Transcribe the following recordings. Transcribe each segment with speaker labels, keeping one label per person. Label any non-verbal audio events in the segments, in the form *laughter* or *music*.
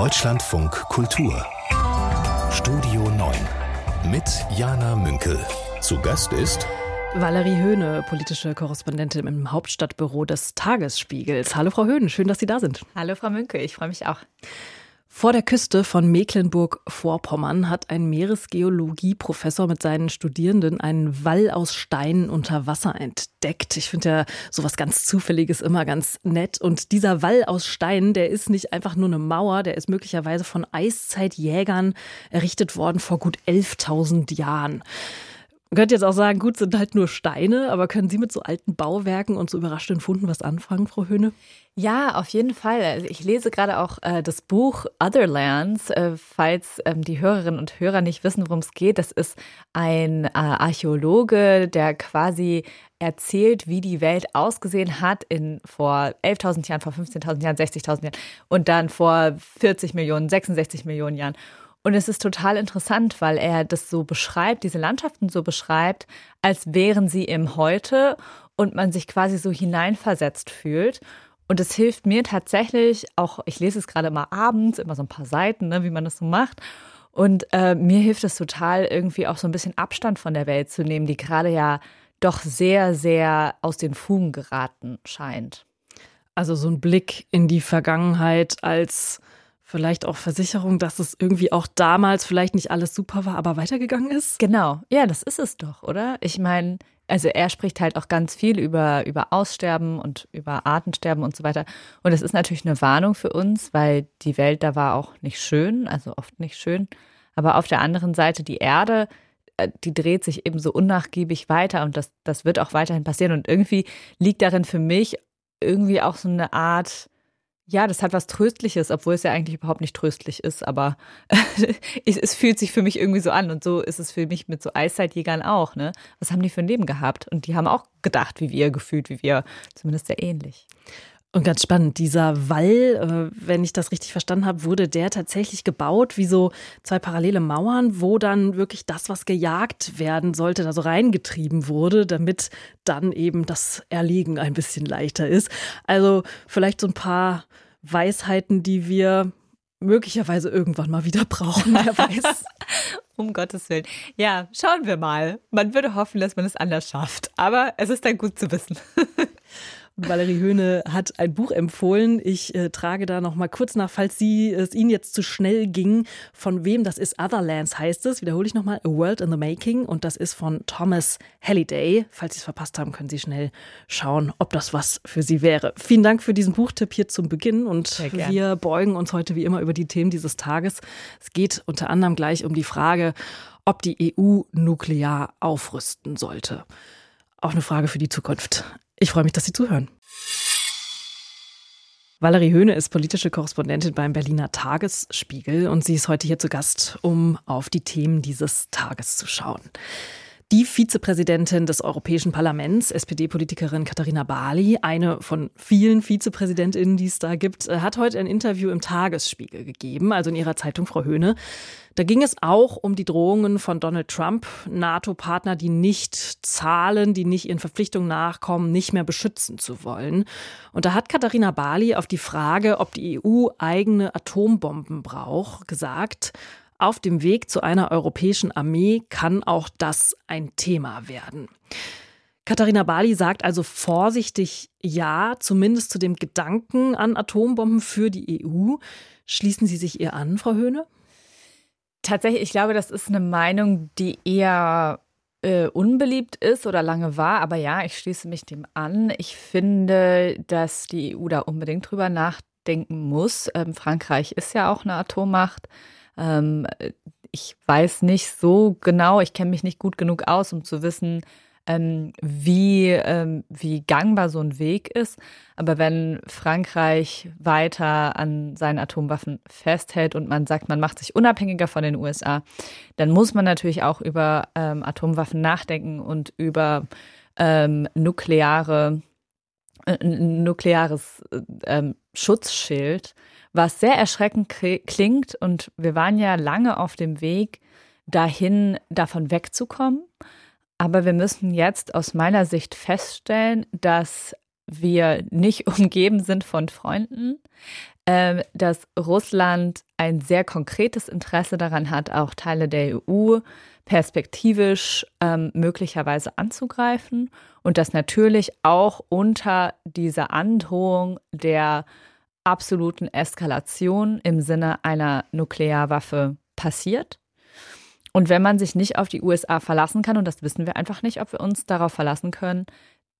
Speaker 1: Deutschlandfunk Kultur Studio 9 mit Jana Münkel. Zu Gast ist
Speaker 2: Valerie Höhne, politische Korrespondentin im Hauptstadtbüro des Tagesspiegels. Hallo Frau Höhne, schön, dass Sie da sind.
Speaker 3: Hallo Frau Münkel, ich freue mich auch.
Speaker 2: Vor der Küste von Mecklenburg-Vorpommern hat ein Meeresgeologie-Professor mit seinen Studierenden einen Wall aus Steinen unter Wasser entdeckt. Ich finde ja sowas ganz Zufälliges immer ganz nett. Und dieser Wall aus Steinen, der ist nicht einfach nur eine Mauer, der ist möglicherweise von Eiszeitjägern errichtet worden vor gut 11.000 Jahren. Man könnte jetzt auch sagen, gut, sind halt nur Steine, aber können Sie mit so alten Bauwerken und so überraschten Funden was anfangen, Frau Höhne?
Speaker 3: Ja, auf jeden Fall. Also ich lese gerade auch äh, das Buch Otherlands, äh, falls ähm, die Hörerinnen und Hörer nicht wissen, worum es geht. Das ist ein äh, Archäologe, der quasi erzählt, wie die Welt ausgesehen hat in vor 11.000 Jahren, vor 15.000 Jahren, 60.000 Jahren und dann vor 40 Millionen, 66 Millionen Jahren. Und es ist total interessant, weil er das so beschreibt, diese Landschaften so beschreibt, als wären sie im Heute und man sich quasi so hineinversetzt fühlt. Und es hilft mir tatsächlich, auch ich lese es gerade immer abends, immer so ein paar Seiten, ne, wie man das so macht. Und äh, mir hilft es total, irgendwie auch so ein bisschen Abstand von der Welt zu nehmen, die gerade ja doch sehr, sehr aus den Fugen geraten scheint.
Speaker 2: Also so ein Blick in die Vergangenheit als vielleicht auch Versicherung, dass es irgendwie auch damals vielleicht nicht alles super war, aber weitergegangen ist?
Speaker 3: Genau, ja, das ist es doch, oder? Ich meine, also er spricht halt auch ganz viel über, über Aussterben und über Artensterben und so weiter. Und das ist natürlich eine Warnung für uns, weil die Welt da war auch nicht schön, also oft nicht schön. Aber auf der anderen Seite die Erde, äh, die dreht sich eben so unnachgiebig weiter und das, das wird auch weiterhin passieren. Und irgendwie liegt darin für mich irgendwie auch so eine Art ja, das hat was Tröstliches, obwohl es ja eigentlich überhaupt nicht tröstlich ist, aber *laughs* es fühlt sich für mich irgendwie so an und so ist es für mich mit so Eiszeitjägern auch, ne? Was haben die für ein Leben gehabt? Und die haben auch gedacht, wie wir, gefühlt wie wir, zumindest sehr ähnlich.
Speaker 2: Und ganz spannend, dieser Wall, äh, wenn ich das richtig verstanden habe, wurde der tatsächlich gebaut wie so zwei parallele Mauern, wo dann wirklich das, was gejagt werden sollte, da so reingetrieben wurde, damit dann eben das Erlegen ein bisschen leichter ist. Also vielleicht so ein paar Weisheiten, die wir möglicherweise irgendwann mal wieder brauchen, wer weiß. *laughs*
Speaker 3: um Gottes Willen. Ja, schauen wir mal. Man würde hoffen, dass man es anders schafft. Aber es ist dann gut zu wissen. *laughs*
Speaker 2: Valerie Höhne hat ein Buch empfohlen. Ich äh, trage da noch mal kurz nach, falls Sie, es Ihnen jetzt zu schnell ging. Von wem das ist? Otherlands heißt es. Wiederhole ich noch mal. A World in the Making. Und das ist von Thomas Halliday. Falls Sie es verpasst haben, können Sie schnell schauen, ob das was für Sie wäre. Vielen Dank für diesen Buchtipp hier zum Beginn. Und wir beugen uns heute wie immer über die Themen dieses Tages. Es geht unter anderem gleich um die Frage, ob die EU nuklear aufrüsten sollte. Auch eine Frage für die Zukunft. Ich freue mich, dass Sie zuhören. Valerie Höhne ist politische Korrespondentin beim Berliner Tagesspiegel und sie ist heute hier zu Gast, um auf die Themen dieses Tages zu schauen. Die Vizepräsidentin des Europäischen Parlaments, SPD-Politikerin Katharina Barley, eine von vielen Vizepräsidentinnen, die es da gibt, hat heute ein Interview im Tagesspiegel gegeben, also in ihrer Zeitung Frau Höhne. Da ging es auch um die Drohungen von Donald Trump, NATO-Partner, die nicht zahlen, die nicht ihren Verpflichtungen nachkommen, nicht mehr beschützen zu wollen. Und da hat Katharina Barley auf die Frage, ob die EU eigene Atombomben braucht, gesagt, auf dem Weg zu einer europäischen Armee kann auch das ein Thema werden. Katharina Bali sagt also vorsichtig Ja, zumindest zu dem Gedanken an Atombomben für die EU. Schließen Sie sich ihr an, Frau Höhne?
Speaker 3: Tatsächlich, ich glaube, das ist eine Meinung, die eher äh, unbeliebt ist oder lange war. Aber ja, ich schließe mich dem an. Ich finde, dass die EU da unbedingt drüber nachdenken muss. Ähm, Frankreich ist ja auch eine Atommacht. Ähm, ich weiß nicht so genau, ich kenne mich nicht gut genug aus, um zu wissen, ähm, wie, ähm, wie gangbar so ein Weg ist. Aber wenn Frankreich weiter an seinen Atomwaffen festhält und man sagt, man macht sich unabhängiger von den USA, dann muss man natürlich auch über ähm, Atomwaffen nachdenken und über ähm, nukleare, äh, nukleares äh, Schutzschild was sehr erschreckend klingt. Und wir waren ja lange auf dem Weg dahin, davon wegzukommen. Aber wir müssen jetzt aus meiner Sicht feststellen, dass wir nicht *laughs* umgeben sind von Freunden, ähm, dass Russland ein sehr konkretes Interesse daran hat, auch Teile der EU perspektivisch ähm, möglicherweise anzugreifen und das natürlich auch unter dieser Androhung der absoluten Eskalation im Sinne einer Nuklearwaffe passiert. Und wenn man sich nicht auf die USA verlassen kann, und das wissen wir einfach nicht, ob wir uns darauf verlassen können,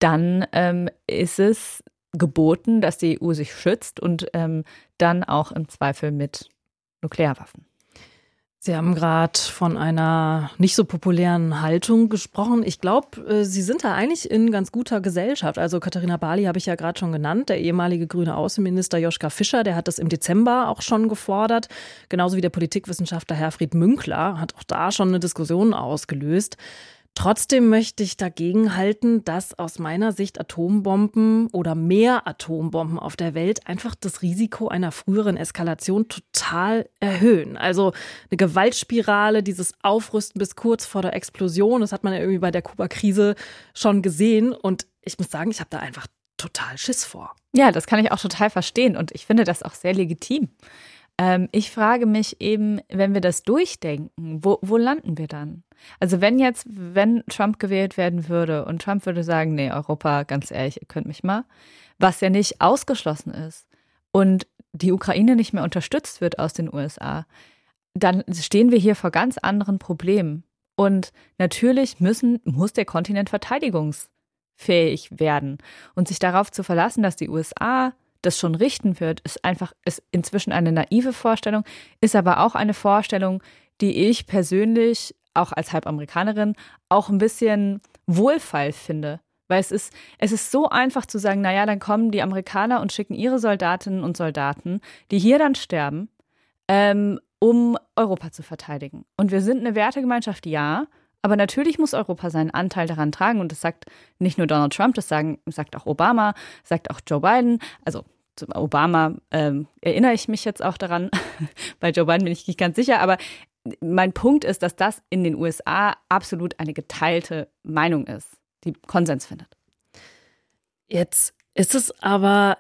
Speaker 3: dann ähm, ist es geboten, dass die EU sich schützt und ähm, dann auch im Zweifel mit Nuklearwaffen.
Speaker 2: Sie haben gerade von einer nicht so populären Haltung gesprochen. Ich glaube, äh, Sie sind da eigentlich in ganz guter Gesellschaft. Also Katharina Bali habe ich ja gerade schon genannt, der ehemalige grüne Außenminister Joschka Fischer, der hat das im Dezember auch schon gefordert. Genauso wie der Politikwissenschaftler Herfried Münkler hat auch da schon eine Diskussion ausgelöst. Trotzdem möchte ich dagegen halten, dass aus meiner Sicht Atombomben oder mehr Atombomben auf der Welt einfach das Risiko einer früheren Eskalation total erhöhen. Also eine Gewaltspirale, dieses Aufrüsten bis kurz vor der Explosion, das hat man ja irgendwie bei der Kuba-Krise schon gesehen. Und ich muss sagen, ich habe da einfach total Schiss vor.
Speaker 3: Ja, das kann ich auch total verstehen und ich finde das auch sehr legitim. Ähm, ich frage mich eben, wenn wir das durchdenken, wo, wo landen wir dann? Also wenn jetzt, wenn Trump gewählt werden würde und Trump würde sagen, nee, Europa, ganz ehrlich, ihr könnt mich mal, was ja nicht ausgeschlossen ist und die Ukraine nicht mehr unterstützt wird aus den USA, dann stehen wir hier vor ganz anderen Problemen. Und natürlich müssen, muss der Kontinent verteidigungsfähig werden. Und sich darauf zu verlassen, dass die USA das schon richten wird, ist einfach, ist inzwischen eine naive Vorstellung, ist aber auch eine Vorstellung, die ich persönlich, auch als Halbamerikanerin, auch ein bisschen wohlfeil finde. Weil es ist, es ist so einfach zu sagen, naja, dann kommen die Amerikaner und schicken ihre Soldatinnen und Soldaten, die hier dann sterben, ähm, um Europa zu verteidigen. Und wir sind eine Wertegemeinschaft, ja, aber natürlich muss Europa seinen Anteil daran tragen. Und das sagt nicht nur Donald Trump, das sagen, sagt auch Obama, sagt auch Joe Biden. Also Obama ähm, erinnere ich mich jetzt auch daran. *laughs* Bei Joe Biden bin ich nicht ganz sicher. Aber mein Punkt ist, dass das in den USA absolut eine geteilte Meinung ist, die Konsens findet.
Speaker 2: Jetzt ist es aber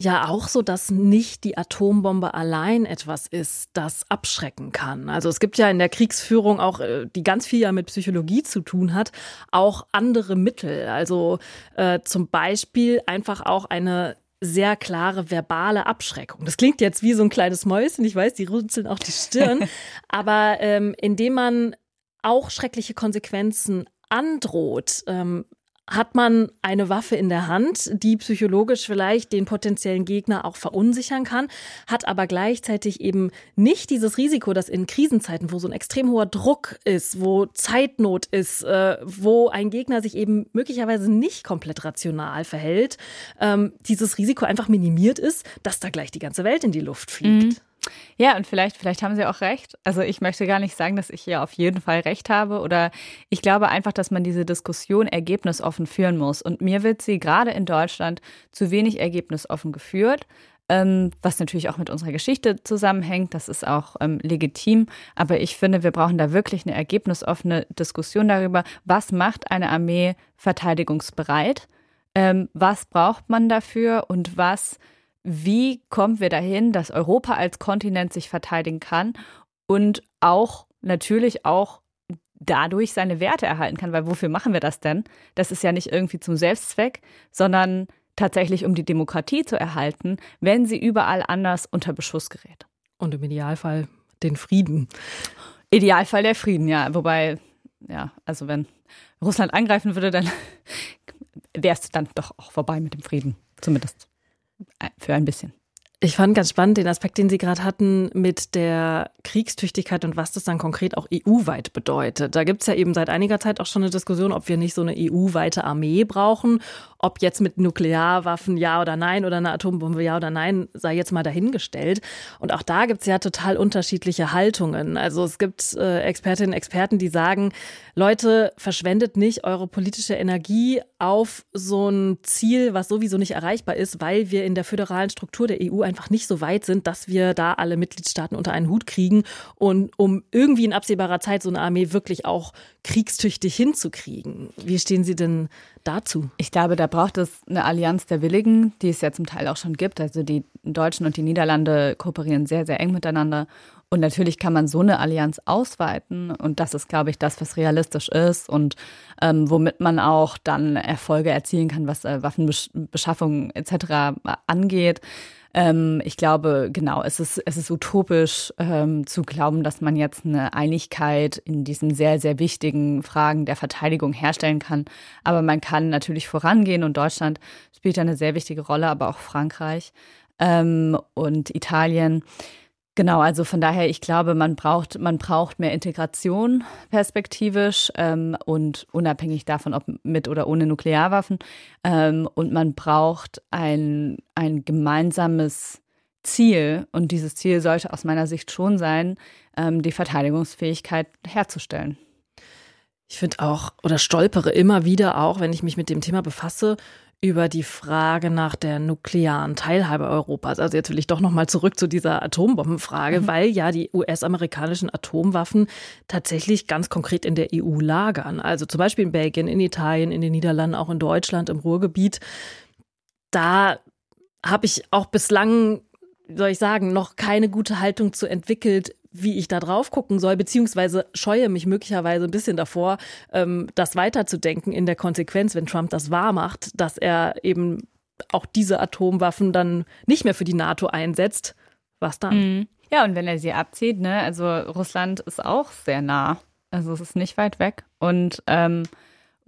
Speaker 2: ja auch so, dass nicht die Atombombe allein etwas ist, das abschrecken kann. Also es gibt ja in der Kriegsführung auch, äh, die ganz viel ja mit Psychologie zu tun hat, auch andere Mittel. Also äh, zum Beispiel einfach auch eine sehr klare verbale Abschreckung. Das klingt jetzt wie so ein kleines Mäuschen, ich weiß, die runzeln auch die Stirn, *laughs* aber ähm, indem man auch schreckliche Konsequenzen androht, ähm, hat man eine Waffe in der Hand, die psychologisch vielleicht den potenziellen Gegner auch verunsichern kann, hat aber gleichzeitig eben nicht dieses Risiko, dass in Krisenzeiten, wo so ein extrem hoher Druck ist, wo Zeitnot ist, äh, wo ein Gegner sich eben möglicherweise nicht komplett rational verhält, ähm, dieses Risiko einfach minimiert ist, dass da gleich die ganze Welt in die Luft fliegt. Mhm.
Speaker 3: Ja, und vielleicht, vielleicht haben Sie auch recht. Also ich möchte gar nicht sagen, dass ich hier auf jeden Fall recht habe. Oder ich glaube einfach, dass man diese Diskussion ergebnisoffen führen muss. Und mir wird sie gerade in Deutschland zu wenig ergebnisoffen geführt. Ähm, was natürlich auch mit unserer Geschichte zusammenhängt. Das ist auch ähm, legitim. Aber ich finde, wir brauchen da wirklich eine ergebnisoffene Diskussion darüber, was macht eine Armee verteidigungsbereit? Ähm, was braucht man dafür und was wie kommen wir dahin, dass Europa als Kontinent sich verteidigen kann und auch natürlich auch dadurch seine Werte erhalten kann, weil wofür machen wir das denn? Das ist ja nicht irgendwie zum Selbstzweck, sondern tatsächlich um die Demokratie zu erhalten, wenn sie überall anders unter Beschuss gerät.
Speaker 2: Und im Idealfall den Frieden.
Speaker 3: Idealfall der Frieden, ja. Wobei, ja, also wenn Russland angreifen würde, dann *laughs* wäre es dann doch auch vorbei mit dem Frieden, zumindest für ein bisschen.
Speaker 2: Ich fand ganz spannend den Aspekt, den Sie gerade hatten mit der Kriegstüchtigkeit und was das dann konkret auch EU-weit bedeutet. Da gibt es ja eben seit einiger Zeit auch schon eine Diskussion, ob wir nicht so eine EU-weite Armee brauchen. Ob jetzt mit Nuklearwaffen ja oder nein oder eine Atombombe ja oder nein, sei jetzt mal dahingestellt. Und auch da gibt es ja total unterschiedliche Haltungen. Also es gibt äh, Expertinnen und Experten, die sagen, Leute, verschwendet nicht eure politische Energie auf so ein Ziel, was sowieso nicht erreichbar ist, weil wir in der föderalen Struktur der EU einfach nicht so weit sind, dass wir da alle Mitgliedstaaten unter einen Hut kriegen und um irgendwie in absehbarer Zeit so eine Armee wirklich auch kriegstüchtig hinzukriegen. Wie stehen Sie denn dazu?
Speaker 3: Ich glaube, da braucht es eine Allianz der Willigen, die es ja zum Teil auch schon gibt. Also die Deutschen und die Niederlande kooperieren sehr, sehr eng miteinander. Und natürlich kann man so eine Allianz ausweiten. Und das ist, glaube ich, das, was realistisch ist und ähm, womit man auch dann Erfolge erzielen kann, was äh, Waffenbeschaffung etc. angeht. Ähm, ich glaube, genau, es ist, es ist utopisch ähm, zu glauben, dass man jetzt eine Einigkeit in diesen sehr, sehr wichtigen Fragen der Verteidigung herstellen kann. Aber man kann natürlich vorangehen und Deutschland spielt eine sehr wichtige Rolle, aber auch Frankreich ähm, und Italien. Genau, also von daher, ich glaube, man braucht, man braucht mehr Integration perspektivisch ähm, und unabhängig davon, ob mit oder ohne Nuklearwaffen. Ähm, und man braucht ein, ein gemeinsames Ziel. Und dieses Ziel sollte aus meiner Sicht schon sein, ähm, die Verteidigungsfähigkeit herzustellen.
Speaker 2: Ich finde auch oder stolpere immer wieder auch, wenn ich mich mit dem Thema befasse, über die Frage nach der nuklearen Teilhabe Europas. Also jetzt will ich doch noch mal zurück zu dieser Atombombenfrage, mhm. weil ja die US-amerikanischen Atomwaffen tatsächlich ganz konkret in der EU lagern. Also zum Beispiel in Belgien, in Italien, in den Niederlanden, auch in Deutschland, im Ruhrgebiet. Da habe ich auch bislang soll ich sagen, noch keine gute Haltung zu entwickelt, wie ich da drauf gucken soll, beziehungsweise scheue mich möglicherweise ein bisschen davor, ähm, das weiterzudenken in der Konsequenz, wenn Trump das wahr macht, dass er eben auch diese Atomwaffen dann nicht mehr für die NATO einsetzt. Was dann?
Speaker 3: Mhm. Ja, und wenn er sie abzieht, ne, also Russland ist auch sehr nah. Also es ist nicht weit weg. Und ähm,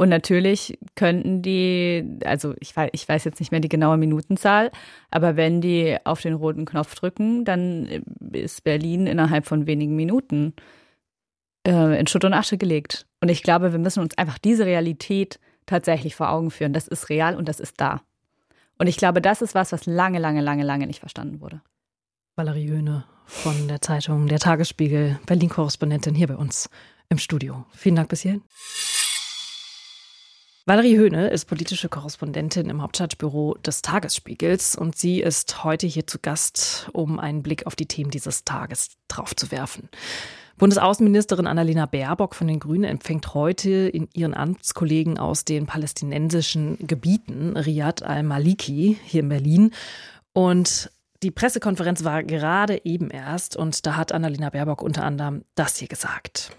Speaker 3: und natürlich könnten die, also ich weiß, ich weiß jetzt nicht mehr die genaue Minutenzahl, aber wenn die auf den roten Knopf drücken, dann ist Berlin innerhalb von wenigen Minuten äh, in Schutt und Asche gelegt. Und ich glaube, wir müssen uns einfach diese Realität tatsächlich vor Augen führen. Das ist real und das ist da. Und ich glaube, das ist was, was lange, lange, lange, lange nicht verstanden wurde.
Speaker 2: Valerie Höhne von der Zeitung Der Tagesspiegel, Berlin-Korrespondentin hier bei uns im Studio. Vielen Dank bis hierhin. Valerie Höhne ist politische Korrespondentin im Hauptstadtbüro des Tagesspiegels und sie ist heute hier zu Gast, um einen Blick auf die Themen dieses Tages draufzuwerfen. Bundesaußenministerin Annalena Baerbock von den Grünen empfängt heute in ihren Amtskollegen aus den palästinensischen Gebieten Riyad al-Maliki hier in Berlin. Und die Pressekonferenz war gerade eben erst und da hat Annalena Baerbock unter anderem das hier gesagt.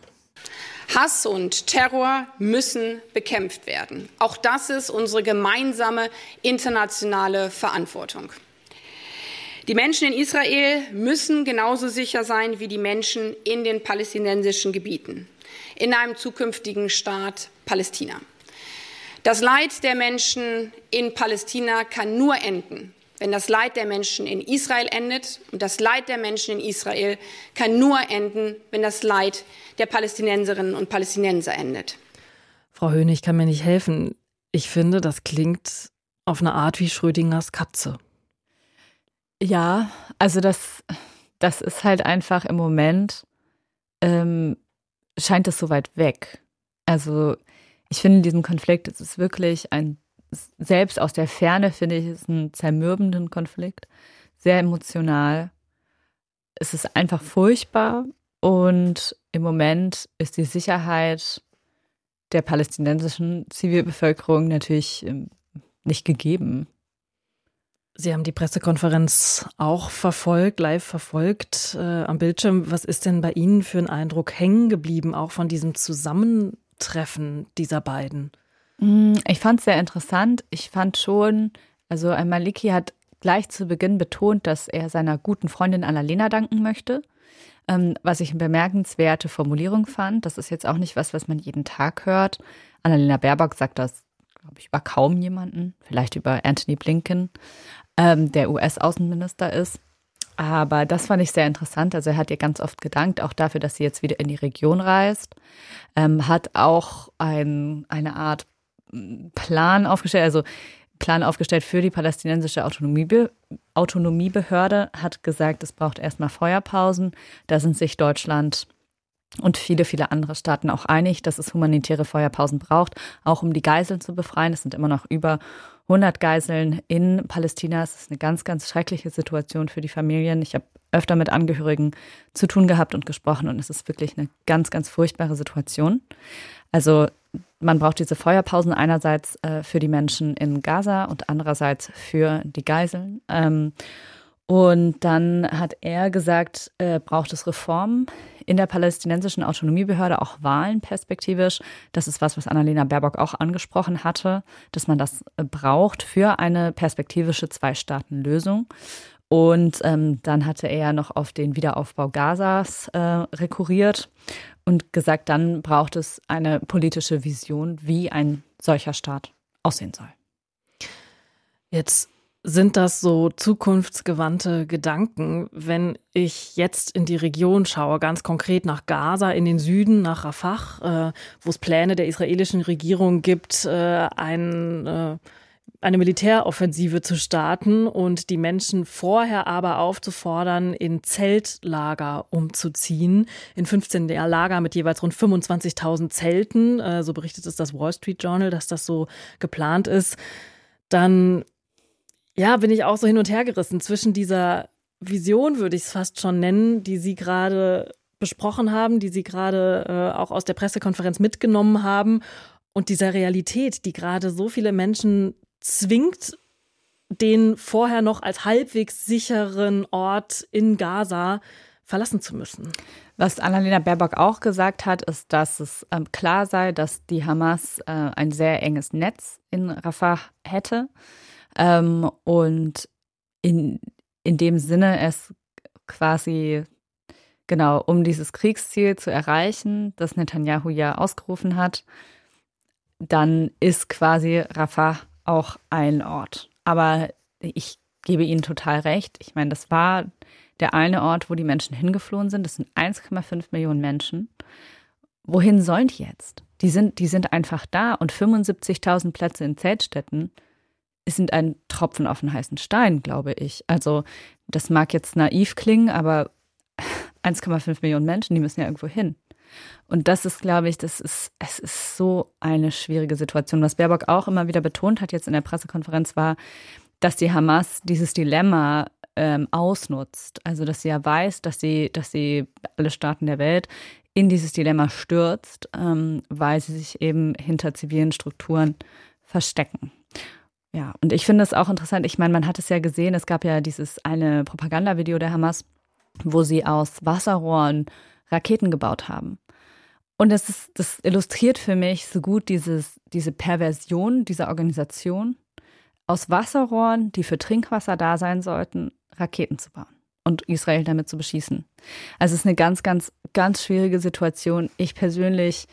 Speaker 4: Hass und Terror müssen bekämpft werden. Auch das ist unsere gemeinsame internationale Verantwortung. Die Menschen in Israel müssen genauso sicher sein wie die Menschen in den palästinensischen Gebieten, in einem zukünftigen Staat Palästina. Das Leid der Menschen in Palästina kann nur enden, wenn das Leid der Menschen in Israel endet. Und das Leid der Menschen in Israel kann nur enden, wenn das Leid der Palästinenserinnen und Palästinenser endet.
Speaker 2: Frau Höhne, ich kann mir nicht helfen. Ich finde, das klingt auf eine Art wie Schrödingers Katze.
Speaker 3: Ja, also das, das ist halt einfach im Moment, ähm, scheint es so weit weg. Also ich finde diesen Konflikt, es ist wirklich ein selbst aus der Ferne finde ich es einen zermürbenden Konflikt, sehr emotional. Es ist einfach furchtbar und im Moment ist die Sicherheit der palästinensischen Zivilbevölkerung natürlich ähm, nicht gegeben.
Speaker 2: Sie haben die Pressekonferenz auch verfolgt, live verfolgt äh, am Bildschirm. Was ist denn bei Ihnen für ein Eindruck hängen geblieben, auch von diesem Zusammentreffen dieser beiden?
Speaker 3: Mm, ich fand es sehr interessant. Ich fand schon, also Al-Maliki hat gleich zu Beginn betont, dass er seiner guten Freundin Annalena danken möchte. Ähm, was ich eine bemerkenswerte Formulierung fand. Das ist jetzt auch nicht was, was man jeden Tag hört. Annalena Baerbock sagt das, glaube ich, über kaum jemanden. Vielleicht über Anthony Blinken, ähm, der US-Außenminister ist. Aber das fand ich sehr interessant. Also er hat ihr ganz oft gedankt, auch dafür, dass sie jetzt wieder in die Region reist. Ähm, hat auch ein, eine Art Plan aufgestellt, also Plan aufgestellt für die palästinensische Autonomiebe Autonomiebehörde, hat gesagt, es braucht erstmal Feuerpausen. Da sind sich Deutschland und viele, viele andere Staaten auch einig, dass es humanitäre Feuerpausen braucht, auch um die Geiseln zu befreien. Es sind immer noch über 100 Geiseln in Palästina. Es ist eine ganz, ganz schreckliche Situation für die Familien. Ich habe öfter mit Angehörigen zu tun gehabt und gesprochen und es ist wirklich eine ganz, ganz furchtbare Situation. Also man braucht diese Feuerpausen einerseits äh, für die Menschen in Gaza und andererseits für die Geiseln. Ähm, Und dann hat er gesagt, äh, braucht es Reformen in der palästinensischen Autonomiebehörde, auch Wahlen perspektivisch. Das ist was, was Annalena Baerbock auch angesprochen hatte, dass man das äh, braucht für eine perspektivische Zwei-Staaten-Lösung. Und ähm, dann hatte er noch auf den Wiederaufbau Gazas äh, rekurriert und gesagt, dann braucht es eine politische Vision, wie ein solcher Staat aussehen soll.
Speaker 2: Jetzt sind das so zukunftsgewandte Gedanken, wenn ich jetzt in die Region schaue, ganz konkret nach Gaza, in den Süden, nach Rafah, äh, wo es Pläne der israelischen Regierung gibt, äh, ein, äh, eine Militäroffensive zu starten und die Menschen vorher aber aufzufordern, in Zeltlager umzuziehen, in 15 Lager mit jeweils rund 25.000 Zelten, äh, so berichtet es das Wall Street Journal, dass das so geplant ist, dann ja, bin ich auch so hin und her gerissen zwischen dieser Vision, würde ich es fast schon nennen, die Sie gerade besprochen haben, die Sie gerade äh, auch aus der Pressekonferenz mitgenommen haben und dieser Realität, die gerade so viele Menschen zwingt, den vorher noch als halbwegs sicheren Ort in Gaza verlassen zu müssen.
Speaker 3: Was Annalena Baerbock auch gesagt hat, ist, dass es ähm, klar sei, dass die Hamas äh, ein sehr enges Netz in Rafah hätte ähm, und in, in dem Sinne es quasi genau um dieses Kriegsziel zu erreichen, das Netanyahu ja ausgerufen hat, dann ist quasi Rafah auch ein Ort. Aber ich gebe Ihnen total recht. Ich meine, das war der eine Ort, wo die Menschen hingeflohen sind. Das sind 1,5 Millionen Menschen. Wohin sollen die jetzt? Die sind, die sind einfach da und 75.000 Plätze in Zeltstätten sind ein Tropfen auf den heißen Stein, glaube ich. Also das mag jetzt naiv klingen, aber 1,5 Millionen Menschen, die müssen ja irgendwo hin. Und das ist, glaube ich, das ist, es ist so eine schwierige Situation. Was Baerbock auch immer wieder betont hat jetzt in der Pressekonferenz war, dass die Hamas dieses Dilemma ähm, ausnutzt. Also, dass sie ja weiß, dass sie, dass sie alle Staaten der Welt in dieses Dilemma stürzt, ähm, weil sie sich eben hinter zivilen Strukturen verstecken. Ja, und ich finde es auch interessant. Ich meine, man hat es ja gesehen, es gab ja dieses eine Propagandavideo der Hamas, wo sie aus Wasserrohren Raketen gebaut haben. Und das, ist, das illustriert für mich so gut dieses, diese Perversion dieser Organisation, aus Wasserrohren, die für Trinkwasser da sein sollten, Raketen zu bauen und Israel damit zu beschießen. Also es ist eine ganz, ganz, ganz schwierige Situation. Ich persönlich,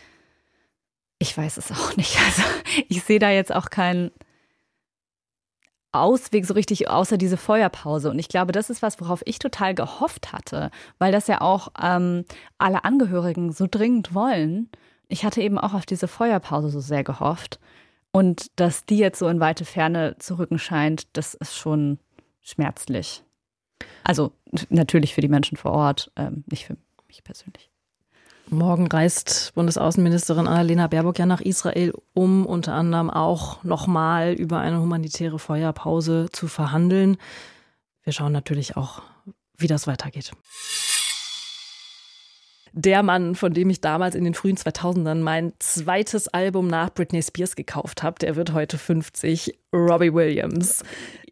Speaker 3: ich weiß es auch nicht. *laughs* Also ich sehe da jetzt auch keinen Ausweg so richtig, außer diese Feuerpause. Und ich glaube, das ist was, worauf ich total gehofft hatte, weil das ja auch ähm, alle Angehörigen so dringend wollen. Ich hatte eben auch auf diese Feuerpause so sehr gehofft. Und dass die jetzt so in weite Ferne zu rücken scheint, das ist schon schmerzlich. Also natürlich für die Menschen vor Ort, ähm, nicht für mich persönlich.
Speaker 2: Morgen reist Bundesaußenministerin Annalena Baerbock ja nach Israel, um unter anderem auch nochmal über eine humanitäre Feuerpause zu verhandeln. Wir schauen natürlich auch, wie das weitergeht. Der Mann, von dem ich damals in den frühen 2000ern mein zweites Album nach Britney Spears gekauft habe, der wird heute 50, Robbie Williams.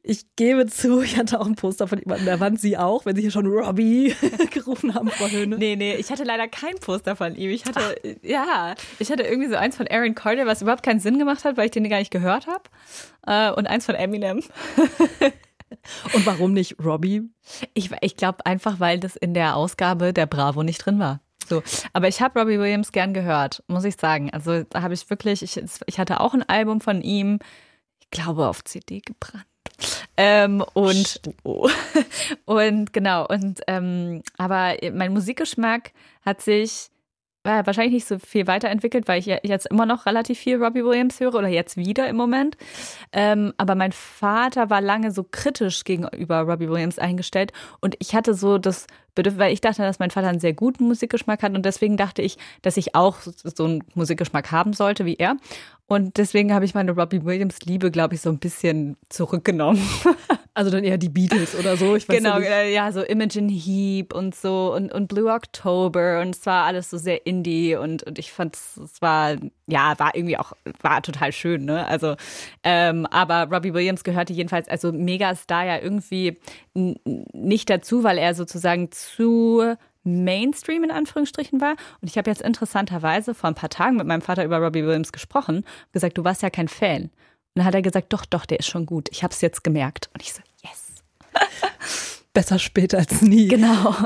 Speaker 2: Ich gebe zu, ich hatte auch ein Poster von ihm an der Wand, Sie auch, wenn Sie hier schon Robbie *laughs* gerufen haben, Frau Höhne.
Speaker 3: Nee, nee, ich hatte leider kein Poster von ihm. Ich hatte, Ach. ja, ich hatte irgendwie so eins von Aaron Carter, was überhaupt keinen Sinn gemacht hat, weil ich den gar nicht gehört habe. Äh, und eins von Eminem. *laughs*
Speaker 2: Und warum nicht Robbie?
Speaker 3: Ich, ich glaube einfach, weil das in der Ausgabe der Bravo nicht drin war. So. Aber ich habe Robbie Williams gern gehört, muss ich sagen. Also da habe ich wirklich, ich, ich hatte auch ein Album von ihm, ich glaube auf CD gebrannt. Ähm, und, oh. *laughs* und genau, und ähm, aber mein Musikgeschmack hat sich äh, wahrscheinlich nicht so viel weiterentwickelt, weil ich jetzt immer noch relativ viel Robbie Williams höre oder jetzt wieder im Moment. Ähm, aber mein Vater war lange so kritisch gegenüber Robbie Williams eingestellt und ich hatte so das Bedürfnis, weil ich dachte, dass mein Vater einen sehr guten Musikgeschmack hat und deswegen dachte ich, dass ich auch so einen Musikgeschmack haben sollte wie er. Und deswegen habe ich meine Robbie Williams Liebe, glaube ich, so ein bisschen zurückgenommen. *laughs*
Speaker 2: Also dann eher die Beatles oder so. Ich
Speaker 3: weiß genau, ja, ja, so Imogen Heap und so und, und Blue October und es war alles so sehr Indie und, und ich fand es war, ja, war irgendwie auch, war total schön, ne? Also, ähm, aber Robbie Williams gehörte jedenfalls, also Megastar ja irgendwie nicht dazu, weil er sozusagen zu Mainstream in Anführungsstrichen war. Und ich habe jetzt interessanterweise vor ein paar Tagen mit meinem Vater über Robbie Williams gesprochen, gesagt, du warst ja kein Fan. Und dann hat er gesagt, doch, doch, der ist schon gut. Ich habe es jetzt gemerkt. Und ich so, *laughs*
Speaker 2: Besser spät als nie.
Speaker 3: Genau.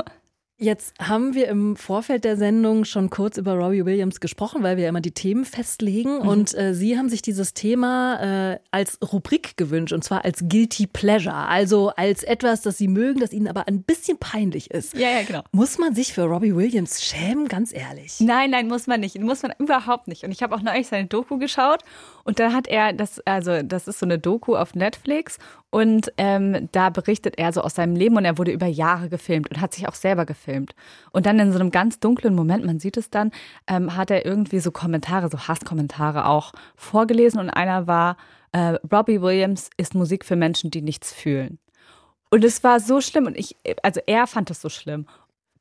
Speaker 2: Jetzt haben wir im Vorfeld der Sendung schon kurz über Robbie Williams gesprochen, weil wir ja immer die Themen festlegen. Mhm. Und äh, Sie haben sich dieses Thema äh, als Rubrik gewünscht, und zwar als Guilty Pleasure. Also als etwas, das Sie mögen, das Ihnen aber ein bisschen peinlich ist.
Speaker 3: Ja, ja, genau.
Speaker 2: Muss man sich für Robbie Williams schämen, ganz ehrlich?
Speaker 3: Nein, nein, muss man nicht. Muss man überhaupt nicht. Und ich habe auch neulich seine Doku geschaut und da hat er, das, also das ist so eine Doku auf Netflix und ähm, da berichtet er so aus seinem Leben und er wurde über Jahre gefilmt und hat sich auch selber gefilmt. Und dann in so einem ganz dunklen Moment, man sieht es dann, ähm, hat er irgendwie so Kommentare, so Hasskommentare auch vorgelesen und einer war, äh, Robbie Williams ist Musik für Menschen, die nichts fühlen. Und es war so schlimm und ich, also er fand es so schlimm,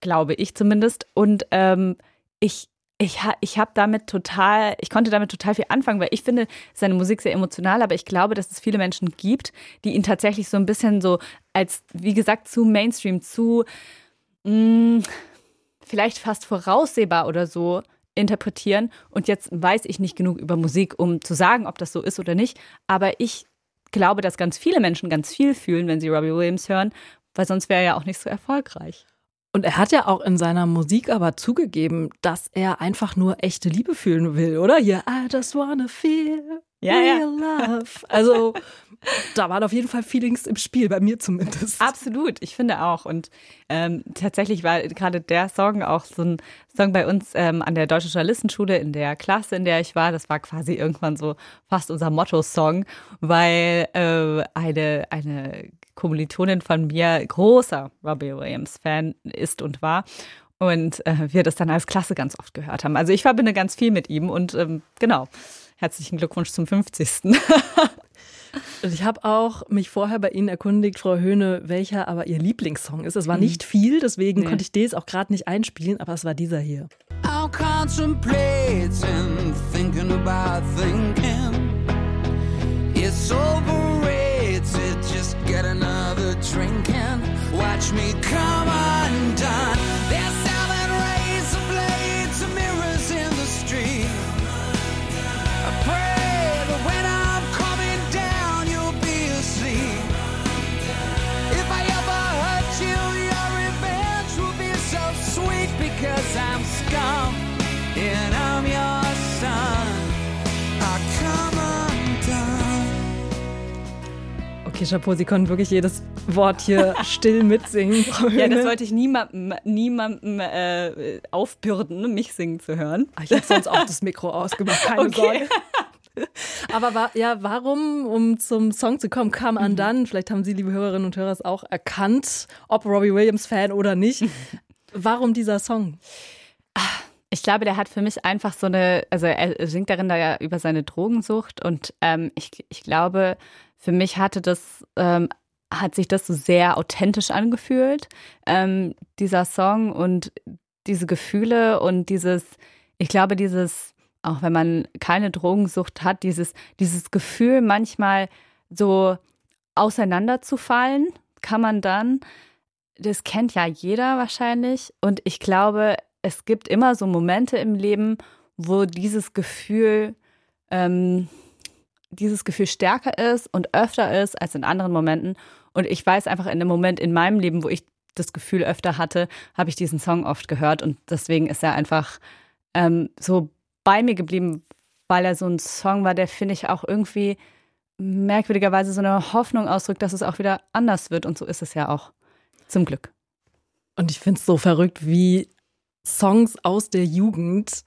Speaker 3: glaube ich zumindest. Und ähm, ich ich, ich habe damit total, ich konnte damit total viel anfangen, weil ich finde seine Musik sehr emotional, aber ich glaube, dass es viele Menschen gibt, die ihn tatsächlich so ein bisschen so als, wie gesagt, zu Mainstream, zu mh, mm, vielleicht fast voraussehbar oder so interpretieren. Und jetzt weiß ich nicht genug über Musik, um zu sagen, ob das so ist oder nicht. Aber ich glaube, dass ganz viele Menschen ganz viel fühlen, wenn sie Robbie Williams hören, weil sonst wäre er ja auch nicht so erfolgreich.
Speaker 2: Und er hat ja auch in seiner Musik aber zugegeben, dass er einfach nur echte Liebe fühlen will, oder? Hier, I just wanna feel ja, real ja. love. Also da waren auf jeden Fall Feelings im Spiel, bei mir zumindest.
Speaker 3: Absolut, ich finde auch. Und ähm, tatsächlich war gerade der Song auch so ein Song bei uns ähm, an der Deutschen Journalistenschule in der Klasse, in der ich war. Das war quasi irgendwann so fast unser Motto-Song, weil äh, eine, eine Kommilitonin von mir großer Robbie Williams-Fan ist und war. Und äh, wir das dann als Klasse ganz oft gehört haben. Also ich verbinde ganz viel mit ihm und ähm, genau. Herzlichen Glückwunsch zum 50. *laughs*
Speaker 2: Und ich habe auch mich vorher bei Ihnen erkundigt, Frau Höhne, welcher aber Ihr Lieblingssong ist. Es war mhm. nicht viel, deswegen nee. konnte ich das auch gerade nicht einspielen, aber es war dieser hier. I'll contemplate and thinking about thinking. It's get drinking. Watch me come up. Okay, Chapeau, Sie konnten wirklich jedes Wort hier *laughs* still mitsingen.
Speaker 3: ja, das wollte ich niemandem, niemandem äh, aufbürden, mich singen zu hören.
Speaker 2: Ah, ich habe sonst auch das Mikro ausgemacht, keine okay. Sorge. Aber war, ja, warum, um zum Song zu kommen, kam an dann? Vielleicht haben Sie, liebe Hörerinnen und Hörer, es auch erkannt, ob Robbie Williams Fan oder nicht. *laughs* Warum dieser Song?
Speaker 3: Ich glaube, der hat für mich einfach so eine, also er singt darin da ja über seine Drogensucht und ähm, ich, ich glaube, für mich hatte das, ähm, hat sich das so sehr authentisch angefühlt, ähm, dieser Song und diese Gefühle und dieses, ich glaube, dieses, auch wenn man keine Drogensucht hat, dieses, dieses Gefühl manchmal so auseinanderzufallen, kann man dann, das kennt ja jeder wahrscheinlich. Und ich glaube, es gibt immer so Momente im Leben, wo dieses Gefühl ähm, dieses Gefühl stärker ist und öfter ist als in anderen Momenten. Und ich weiß einfach in dem Moment in meinem Leben, wo ich das Gefühl öfter hatte, habe ich diesen Song oft gehört. Und deswegen ist er einfach ähm, so bei mir geblieben, weil er so ein Song war, der finde ich auch irgendwie merkwürdigerweise so eine Hoffnung ausdrückt, dass es auch wieder anders wird. Und so ist es ja auch. Zum Glück.
Speaker 2: Und ich finde es so verrückt, wie Songs aus der Jugend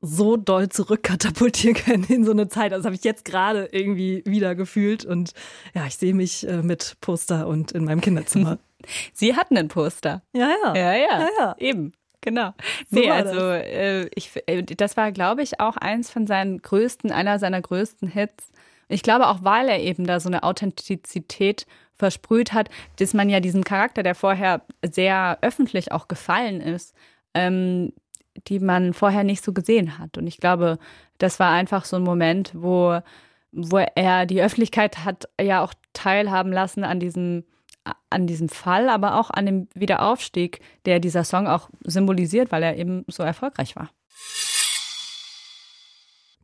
Speaker 2: so doll zurückkatapultieren können in so eine Zeit. Also das habe ich jetzt gerade irgendwie wieder gefühlt und ja, ich sehe mich äh, mit Poster und in meinem Kinderzimmer. *laughs*
Speaker 3: Sie hatten ein Poster.
Speaker 2: Ja, ja.
Speaker 3: Ja, ja. ja, ja. Eben. Genau. So nee, also äh, ich, äh, das war, glaube ich, auch eins von seinen größten, einer seiner größten Hits. Ich glaube auch, weil er eben da so eine Authentizität versprüht hat, dass man ja diesen Charakter, der vorher sehr öffentlich auch gefallen ist, ähm, die man vorher nicht so gesehen hat. Und ich glaube, das war einfach so ein Moment, wo, wo er die Öffentlichkeit hat ja auch teilhaben lassen an diesem an diesem Fall, aber auch an dem Wiederaufstieg, der dieser Song auch symbolisiert, weil er eben so erfolgreich war.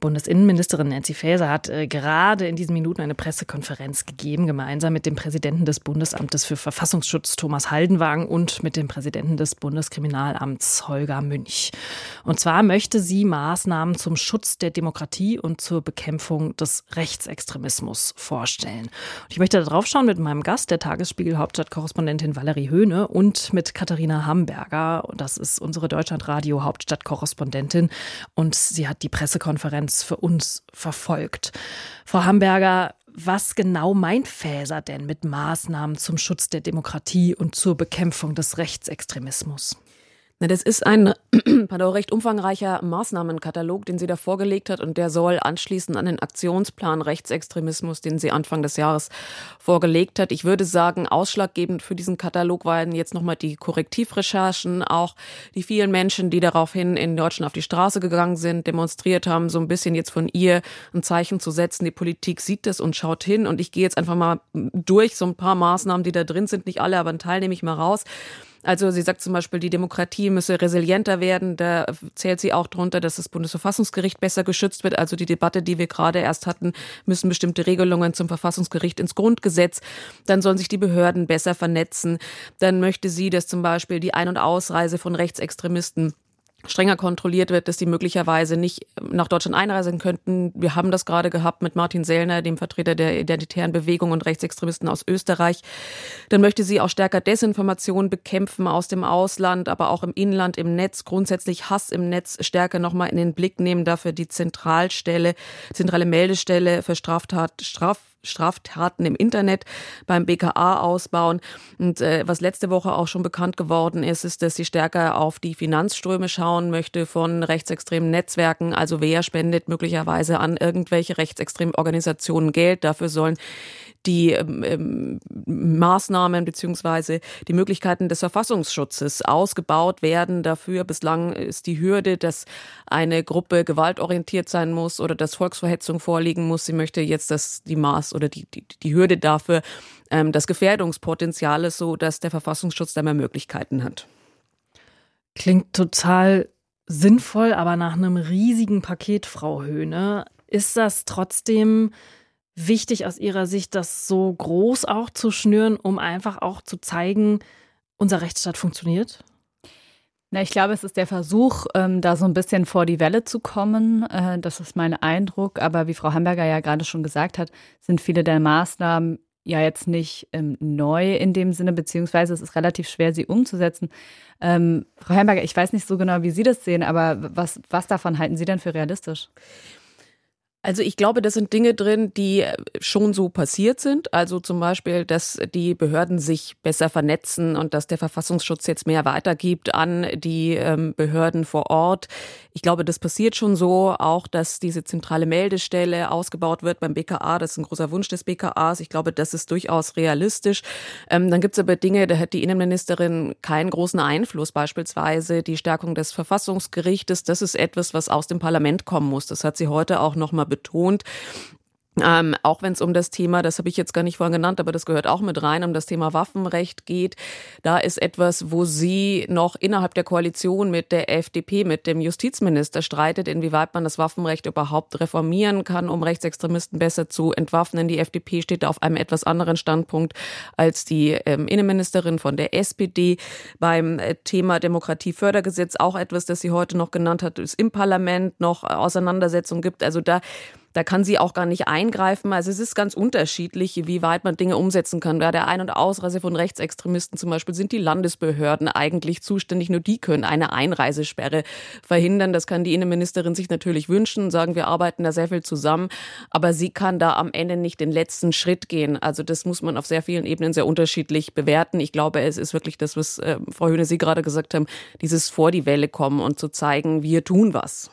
Speaker 2: Bundesinnenministerin Nancy Faeser hat äh, gerade in diesen Minuten eine Pressekonferenz gegeben, gemeinsam mit dem Präsidenten des Bundesamtes für Verfassungsschutz Thomas Haldenwagen und mit dem Präsidenten des Bundeskriminalamts Holger Münch. Und zwar möchte sie Maßnahmen zum Schutz der Demokratie und zur Bekämpfung des Rechtsextremismus vorstellen. Und ich möchte da drauf schauen mit meinem Gast, der Tagesspiegel Hauptstadtkorrespondentin Valerie Höhne und mit Katharina Hamburger. Das ist unsere Deutschlandradio Hauptstadtkorrespondentin und sie hat die Pressekonferenz Konferenz für uns verfolgt. Frau Hamburger, was genau meint Faeser denn mit Maßnahmen zum Schutz der Demokratie und zur Bekämpfung des Rechtsextremismus?
Speaker 5: Das ist ein *clears throat* pardon, recht umfangreicher Maßnahmenkatalog, den sie da vorgelegt hat und der soll anschließen an den Aktionsplan Rechtsextremismus, den sie Anfang des Jahres vorgelegt hat. Ich würde sagen, ausschlaggebend für diesen Katalog waren jetzt nochmal die Korrektivrecherchen, auch die vielen Menschen, die daraufhin in Deutschland auf die Straße gegangen sind, demonstriert haben, so ein bisschen jetzt von ihr ein Zeichen zu setzen. Die Politik sieht das und schaut hin und ich gehe jetzt einfach mal durch so ein paar Maßnahmen, die da drin sind, nicht alle, aber einen Teil nehme ich mal raus. Also sie sagt zum Beispiel, die Demokratie müsse resilienter werden. Da zählt sie auch drunter, dass das Bundesverfassungsgericht besser geschützt wird. Also die Debatte, die wir gerade erst hatten, müssen bestimmte Regelungen zum Verfassungsgericht ins Grundgesetz. Dann sollen sich die Behörden besser vernetzen. Dann möchte sie, dass zum Beispiel die Ein- und Ausreise von Rechtsextremisten strenger kontrolliert wird, dass die möglicherweise nicht nach Deutschland einreisen könnten. Wir haben das gerade gehabt mit Martin Sellner, dem Vertreter der identitären Bewegung und Rechtsextremisten aus Österreich. Dann möchte sie auch stärker Desinformation bekämpfen aus dem Ausland, aber auch im Inland, im Netz, grundsätzlich Hass im Netz stärker nochmal in den Blick nehmen, dafür die Zentralstelle, zentrale Meldestelle für Straftat, Straf Straftaten im Internet beim BKA ausbauen. Und äh, was letzte Woche auch schon bekannt geworden ist, ist, dass sie stärker auf die Finanzströme schauen möchte von rechtsextremen Netzwerken. Also wer spendet möglicherweise an irgendwelche rechtsextremen Organisationen Geld? Dafür sollen die ähm, ähm, Maßnahmen beziehungsweise die Möglichkeiten des Verfassungsschutzes ausgebaut werden. Dafür bislang ist die Hürde, dass eine Gruppe gewaltorientiert sein muss oder dass Volksverhetzung vorliegen muss. Sie möchte jetzt, dass die Maß oder die, die, die Hürde dafür ähm, das Gefährdungspotenzial ist, so dass der Verfassungsschutz da mehr Möglichkeiten hat.
Speaker 2: Klingt total sinnvoll, aber nach einem riesigen Paket, Frau Höhne. Ist das trotzdem wichtig aus Ihrer Sicht, das so groß auch zu schnüren, um einfach auch zu zeigen, unser Rechtsstaat funktioniert?
Speaker 3: Na, ich glaube, es ist der Versuch, ähm, da so ein bisschen vor die Welle zu kommen. Äh, das ist mein Eindruck. Aber wie Frau Hamburger ja gerade schon gesagt hat, sind viele der Maßnahmen ja jetzt nicht ähm, neu in dem Sinne, beziehungsweise es ist relativ schwer, sie umzusetzen. Ähm, Frau Hamburger, ich weiß nicht so genau, wie Sie das sehen, aber was, was davon halten Sie denn für realistisch?
Speaker 5: Also ich glaube, das sind Dinge drin, die äh, schon so passiert sind. Also zum Beispiel, dass die Behörden sich besser vernetzen und dass der Verfassungsschutz jetzt mehr weitergibt an die ähm, Behörden vor Ort. Ich glaube, das passiert schon so. Auch, dass diese zentrale Meldestelle ausgebaut wird beim BKA. Das ist ein großer Wunsch des BKAs. Ich glaube, das ist durchaus realistisch. Ähm, dann gibt es aber Dinge, da hat die Innenministerin keinen großen Einfluss. Beispielsweise die Stärkung des Verfassungsgerichtes. Das ist etwas, was aus dem Parlament kommen muss. Das hat sie heute auch noch mal betont. Ähm, auch wenn es um das Thema, das habe ich jetzt gar nicht vorhin genannt, aber das gehört auch mit rein, um das Thema Waffenrecht geht. Da ist etwas, wo sie noch innerhalb der Koalition mit der FDP, mit dem Justizminister streitet, inwieweit man das Waffenrecht überhaupt reformieren kann, um Rechtsextremisten besser zu entwaffnen. Die FDP steht da auf einem etwas anderen Standpunkt als die ähm, Innenministerin von der SPD. Beim äh, Thema Demokratiefördergesetz auch etwas, das sie heute noch genannt hat, es im Parlament noch Auseinandersetzungen gibt. Also da da kann sie auch gar nicht eingreifen. Also es ist ganz unterschiedlich, wie weit man Dinge umsetzen kann. Bei der Ein- und Ausreise von Rechtsextremisten zum Beispiel sind die Landesbehörden eigentlich zuständig. Nur die können eine Einreisesperre verhindern. Das kann die Innenministerin sich natürlich wünschen, sagen, wir arbeiten da sehr viel zusammen. Aber sie kann da am Ende nicht den letzten Schritt gehen. Also das muss man auf sehr vielen Ebenen sehr unterschiedlich bewerten. Ich glaube, es ist wirklich das, was äh, Frau Höhne Sie gerade gesagt haben, dieses vor die Welle kommen und zu zeigen, wir tun was.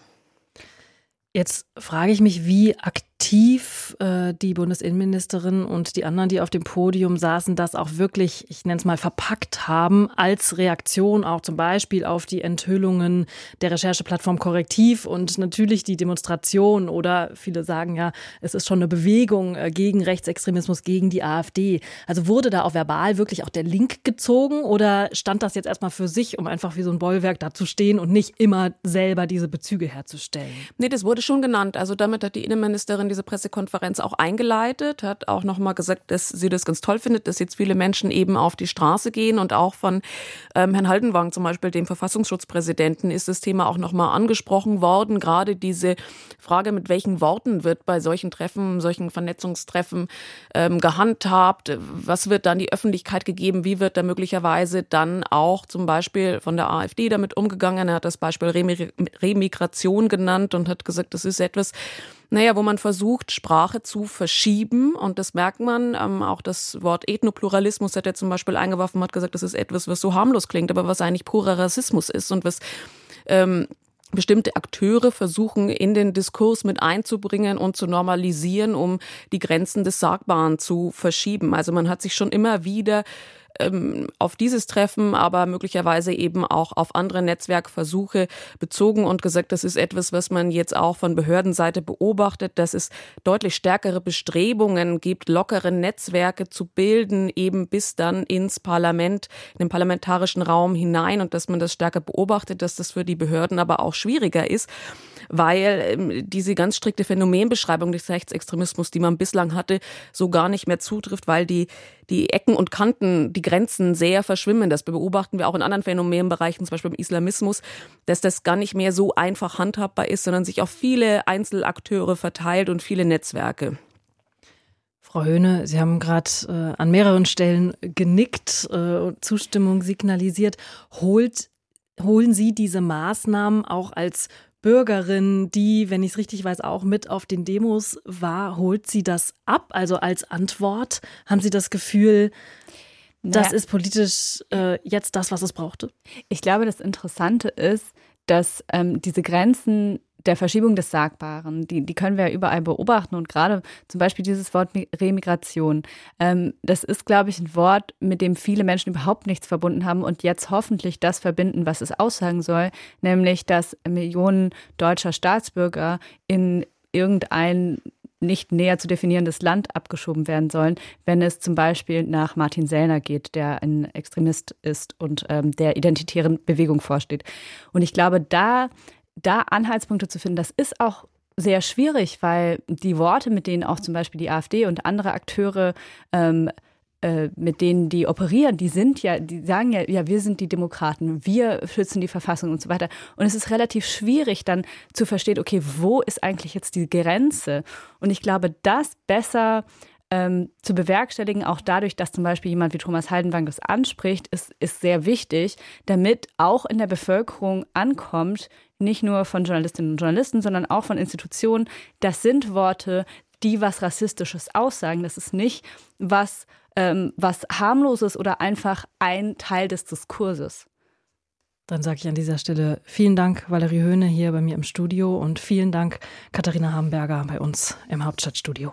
Speaker 2: Jetzt frage ich mich, wie aktiv tief äh, die Bundesinnenministerin und die anderen, die auf dem Podium saßen, das auch wirklich, ich nenne es mal, verpackt haben als Reaktion auch zum Beispiel auf die Enthüllungen der Rechercheplattform Korrektiv und natürlich die Demonstration oder viele sagen ja, es ist schon eine Bewegung äh, gegen Rechtsextremismus, gegen die AfD. Also wurde da auch verbal wirklich auch der Link gezogen oder stand das jetzt erstmal für sich, um einfach wie so ein Bollwerk da zu stehen und nicht immer selber diese Bezüge herzustellen?
Speaker 5: Nee, das wurde schon genannt. Also damit hat die Innenministerin diese Pressekonferenz auch eingeleitet, hat auch nochmal gesagt, dass sie das ganz toll findet, dass jetzt viele Menschen eben auf die Straße gehen und auch von ähm, Herrn Haldenwang, zum Beispiel dem Verfassungsschutzpräsidenten, ist das Thema auch nochmal angesprochen worden. Gerade diese Frage, mit welchen Worten wird bei solchen Treffen, solchen Vernetzungstreffen ähm, gehandhabt, was wird dann die Öffentlichkeit gegeben, wie wird da möglicherweise dann auch zum Beispiel von der AfD damit umgegangen. Er hat das Beispiel Remigration genannt und hat gesagt, das ist etwas, naja, wo man versucht, Sprache zu verschieben. Und das merkt man. Ähm, auch das Wort Ethnopluralismus hat er zum Beispiel eingeworfen, hat gesagt, das ist etwas, was so harmlos klingt, aber was eigentlich purer Rassismus ist und was ähm, bestimmte Akteure versuchen, in den Diskurs mit einzubringen und zu normalisieren, um die Grenzen des Sagbaren zu verschieben. Also man hat sich schon immer wieder ähm, auf dieses Treffen, aber möglicherweise eben auch auf andere Netzwerkversuche bezogen und gesagt, das ist etwas, was man jetzt auch von Behördenseite beobachtet, dass es deutlich stärkere Bestrebungen gibt, lockere Netzwerke zu bilden, eben bis dann ins Parlament, in den parlamentarischen Raum hinein und dass man das stärker beobachtet, dass das für die Behörden aber auch schwieriger ist weil ähm, diese ganz strikte Phänomenbeschreibung des Rechtsextremismus, die man bislang hatte, so gar nicht mehr zutrifft, weil die, die Ecken und Kanten, die Grenzen sehr verschwimmen. Das beobachten wir auch in anderen Phänomenbereichen, zum Beispiel im Islamismus, dass das gar nicht mehr so einfach handhabbar ist, sondern sich auf viele Einzelakteure verteilt und viele Netzwerke.
Speaker 2: Frau Höhne, Sie haben gerade äh, an mehreren Stellen genickt, äh, Zustimmung signalisiert. Holt, holen Sie diese Maßnahmen auch als Bürgerin, die, wenn ich es richtig weiß, auch mit auf den Demos war, holt sie das ab? Also als Antwort haben Sie das Gefühl, naja. das ist politisch äh, jetzt das, was es brauchte?
Speaker 3: Ich glaube, das Interessante ist, dass ähm, diese Grenzen der Verschiebung des Sagbaren, die, die können wir ja überall beobachten und gerade zum Beispiel dieses Wort Remigration, ähm, das ist, glaube ich, ein Wort, mit dem viele Menschen überhaupt nichts verbunden haben und jetzt hoffentlich das verbinden, was es aussagen soll, nämlich, dass Millionen deutscher Staatsbürger in irgendein nicht näher zu definierendes Land abgeschoben werden sollen, wenn es zum Beispiel nach Martin Sellner geht, der ein Extremist ist und ähm, der identitären Bewegung vorsteht. Und ich glaube, da da Anhaltspunkte zu finden, das ist auch sehr schwierig, weil die Worte, mit denen auch zum Beispiel die AfD und andere Akteure ähm, äh, mit denen die operieren, die sind ja, die sagen ja, ja, wir sind die Demokraten, wir schützen die Verfassung und so weiter. Und es ist relativ schwierig dann zu verstehen, okay, wo ist eigentlich jetzt die Grenze? Und ich glaube, das besser ähm, zu bewerkstelligen, auch dadurch, dass zum Beispiel jemand wie Thomas Haldenwang das anspricht, ist, ist sehr wichtig, damit auch in der Bevölkerung ankommt, nicht nur von Journalistinnen und Journalisten, sondern auch von Institutionen. Das sind Worte, die was Rassistisches aussagen. Das ist nicht was, ähm, was harmloses oder einfach ein Teil des Diskurses.
Speaker 2: Dann sage ich an dieser Stelle vielen Dank, Valerie Höhne hier bei mir im Studio und vielen Dank, Katharina Hamburger bei uns im Hauptstadtstudio.